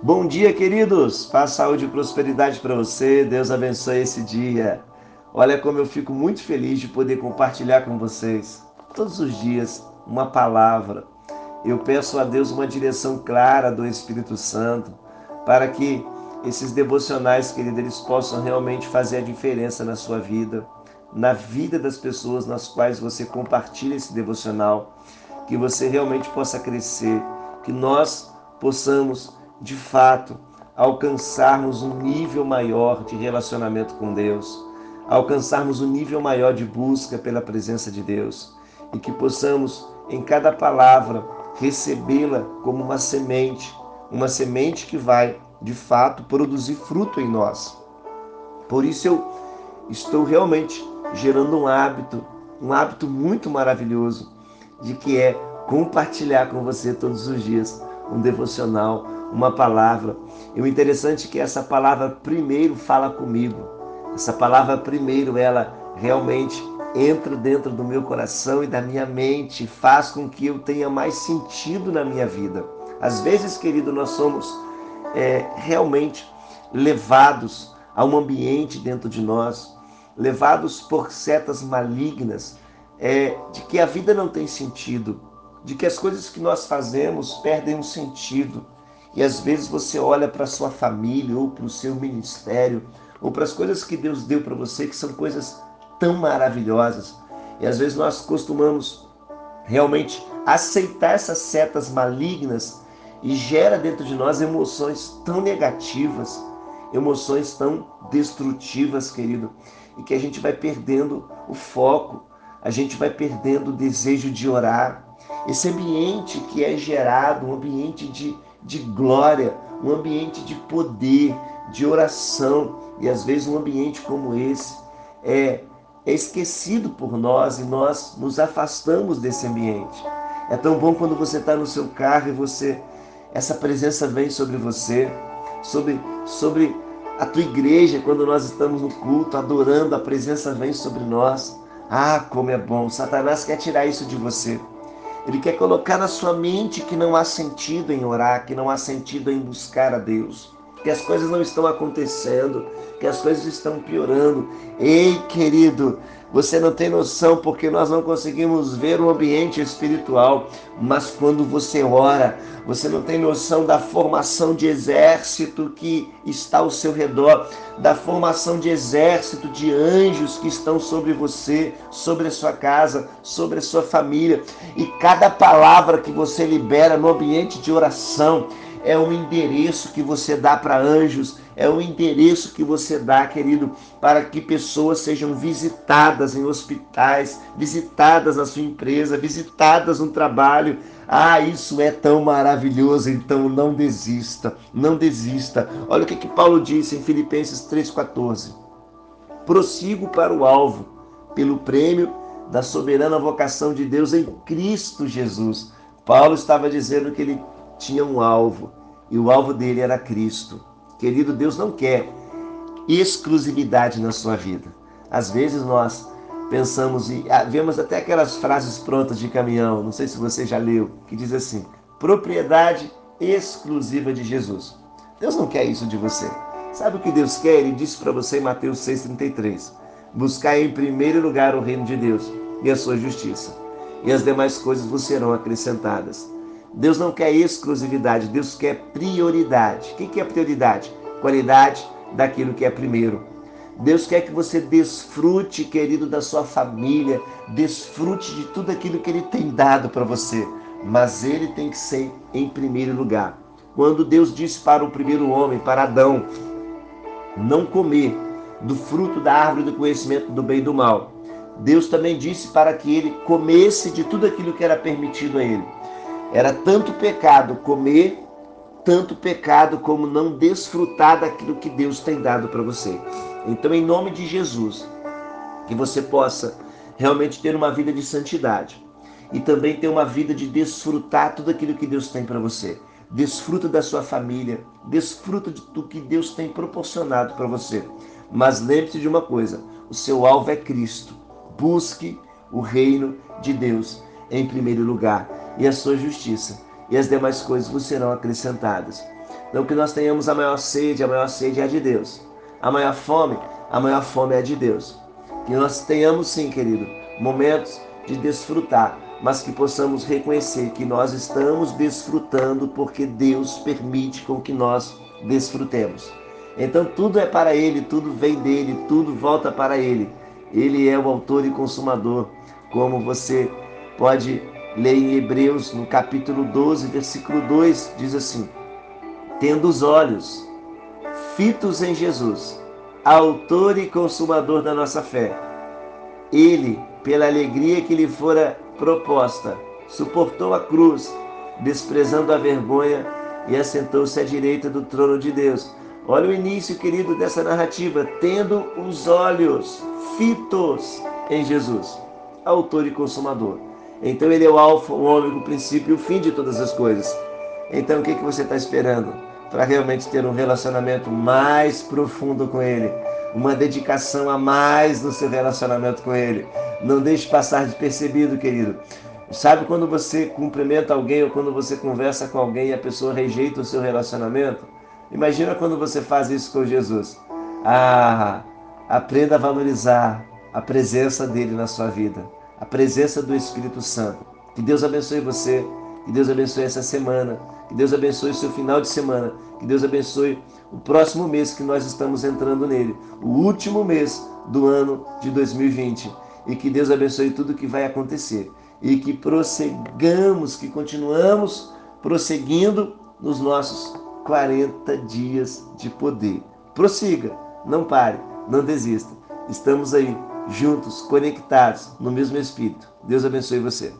Bom dia, queridos. Paz, saúde e prosperidade para você. Deus abençoe esse dia. Olha como eu fico muito feliz de poder compartilhar com vocês todos os dias uma palavra. Eu peço a Deus uma direção clara do Espírito Santo para que esses devocionais, querido, eles possam realmente fazer a diferença na sua vida, na vida das pessoas nas quais você compartilha esse devocional, que você realmente possa crescer, que nós possamos, de fato, alcançarmos um nível maior de relacionamento com Deus, alcançarmos um nível maior de busca pela presença de Deus e que possamos, em cada palavra, recebê-la como uma semente, uma semente que vai de fato produzir fruto em nós. Por isso eu estou realmente gerando um hábito, um hábito muito maravilhoso, de que é compartilhar com você todos os dias um devocional, uma palavra. E o interessante é que essa palavra primeiro fala comigo. Essa palavra primeiro ela realmente entra dentro do meu coração e da minha mente, faz com que eu tenha mais sentido na minha vida. Às vezes, querido, nós somos é, realmente levados a um ambiente dentro de nós, levados por setas malignas, é, de que a vida não tem sentido, de que as coisas que nós fazemos perdem um sentido. E às vezes você olha para a sua família, ou para o seu ministério, ou para as coisas que Deus deu para você, que são coisas tão maravilhosas. E às vezes nós costumamos realmente aceitar essas setas malignas e gera dentro de nós emoções tão negativas, emoções tão destrutivas, querido, e que a gente vai perdendo o foco, a gente vai perdendo o desejo de orar. Esse ambiente que é gerado, um ambiente de, de glória, um ambiente de poder, de oração, e às vezes um ambiente como esse é, é esquecido por nós e nós nos afastamos desse ambiente. É tão bom quando você está no seu carro e você essa presença vem sobre você, sobre, sobre a tua igreja, quando nós estamos no culto, adorando, a presença vem sobre nós. Ah, como é bom! Satanás quer tirar isso de você. Ele quer colocar na sua mente que não há sentido em orar, que não há sentido em buscar a Deus, que as coisas não estão acontecendo, que as coisas estão piorando. Ei, querido, você não tem noção porque nós não conseguimos ver o ambiente espiritual, mas quando você ora, você não tem noção da formação de exército que está ao seu redor, da formação de exército de anjos que estão sobre você, sobre a sua casa, sobre a sua família. E cada palavra que você libera no ambiente de oração é um endereço que você dá para anjos é o endereço que você dá, querido, para que pessoas sejam visitadas em hospitais, visitadas na sua empresa, visitadas no trabalho. Ah, isso é tão maravilhoso, então não desista, não desista. Olha o que, que Paulo disse em Filipenses 3,14. Prossigo para o alvo, pelo prêmio da soberana vocação de Deus em Cristo Jesus. Paulo estava dizendo que ele tinha um alvo, e o alvo dele era Cristo. Querido, Deus não quer exclusividade na sua vida. Às vezes nós pensamos e ah, vemos até aquelas frases prontas de caminhão, não sei se você já leu, que diz assim: propriedade exclusiva de Jesus. Deus não quer isso de você. Sabe o que Deus quer? Ele disse para você em Mateus 6,33: Buscar em primeiro lugar o reino de Deus e a sua justiça, e as demais coisas vos serão acrescentadas. Deus não quer exclusividade, Deus quer prioridade. O que é prioridade? Qualidade daquilo que é primeiro. Deus quer que você desfrute, querido, da sua família, desfrute de tudo aquilo que Ele tem dado para você, mas Ele tem que ser em primeiro lugar. Quando Deus disse para o primeiro homem, para Adão, não comer do fruto da árvore do conhecimento do bem e do mal, Deus também disse para que ele comesse de tudo aquilo que era permitido a ele. Era tanto pecado comer, tanto pecado como não desfrutar daquilo que Deus tem dado para você. Então, em nome de Jesus, que você possa realmente ter uma vida de santidade e também ter uma vida de desfrutar tudo aquilo que Deus tem para você. Desfruta da sua família, desfruta do que Deus tem proporcionado para você. Mas lembre-se de uma coisa: o seu alvo é Cristo. Busque o reino de Deus em primeiro lugar e a sua justiça, e as demais coisas vos serão acrescentadas. Não que nós tenhamos a maior sede, a maior sede é a de Deus. A maior fome, a maior fome é a de Deus. Que nós tenhamos sim, querido, momentos de desfrutar, mas que possamos reconhecer que nós estamos desfrutando porque Deus permite com que nós desfrutemos. Então tudo é para Ele, tudo vem dele, tudo volta para Ele. Ele é o autor e consumador, como você pode ler em Hebreus, no capítulo 12, versículo 2, diz assim: Tendo os olhos fitos em Jesus, autor e consumador da nossa fé, ele, pela alegria que lhe fora proposta, suportou a cruz, desprezando a vergonha e assentou-se à direita do trono de Deus. Olha o início, querido, dessa narrativa, tendo os olhos fitos em Jesus, autor e consumador. Então ele é o alfa, o ômega, o princípio e o fim de todas as coisas. Então o que, que você está esperando para realmente ter um relacionamento mais profundo com ele? Uma dedicação a mais no seu relacionamento com ele. Não deixe passar despercebido, querido. Sabe quando você cumprimenta alguém ou quando você conversa com alguém e a pessoa rejeita o seu relacionamento? Imagina quando você faz isso com Jesus. Ah, aprenda a valorizar a presença dele na sua vida, a presença do Espírito Santo. Que Deus abençoe você, que Deus abençoe essa semana, que Deus abençoe o seu final de semana, que Deus abençoe o próximo mês que nós estamos entrando nele, o último mês do ano de 2020. E que Deus abençoe tudo que vai acontecer e que prosseguamos, que continuamos prosseguindo nos nossos 40 dias de poder. Prossiga, não pare, não desista. Estamos aí juntos, conectados no mesmo Espírito. Deus abençoe você.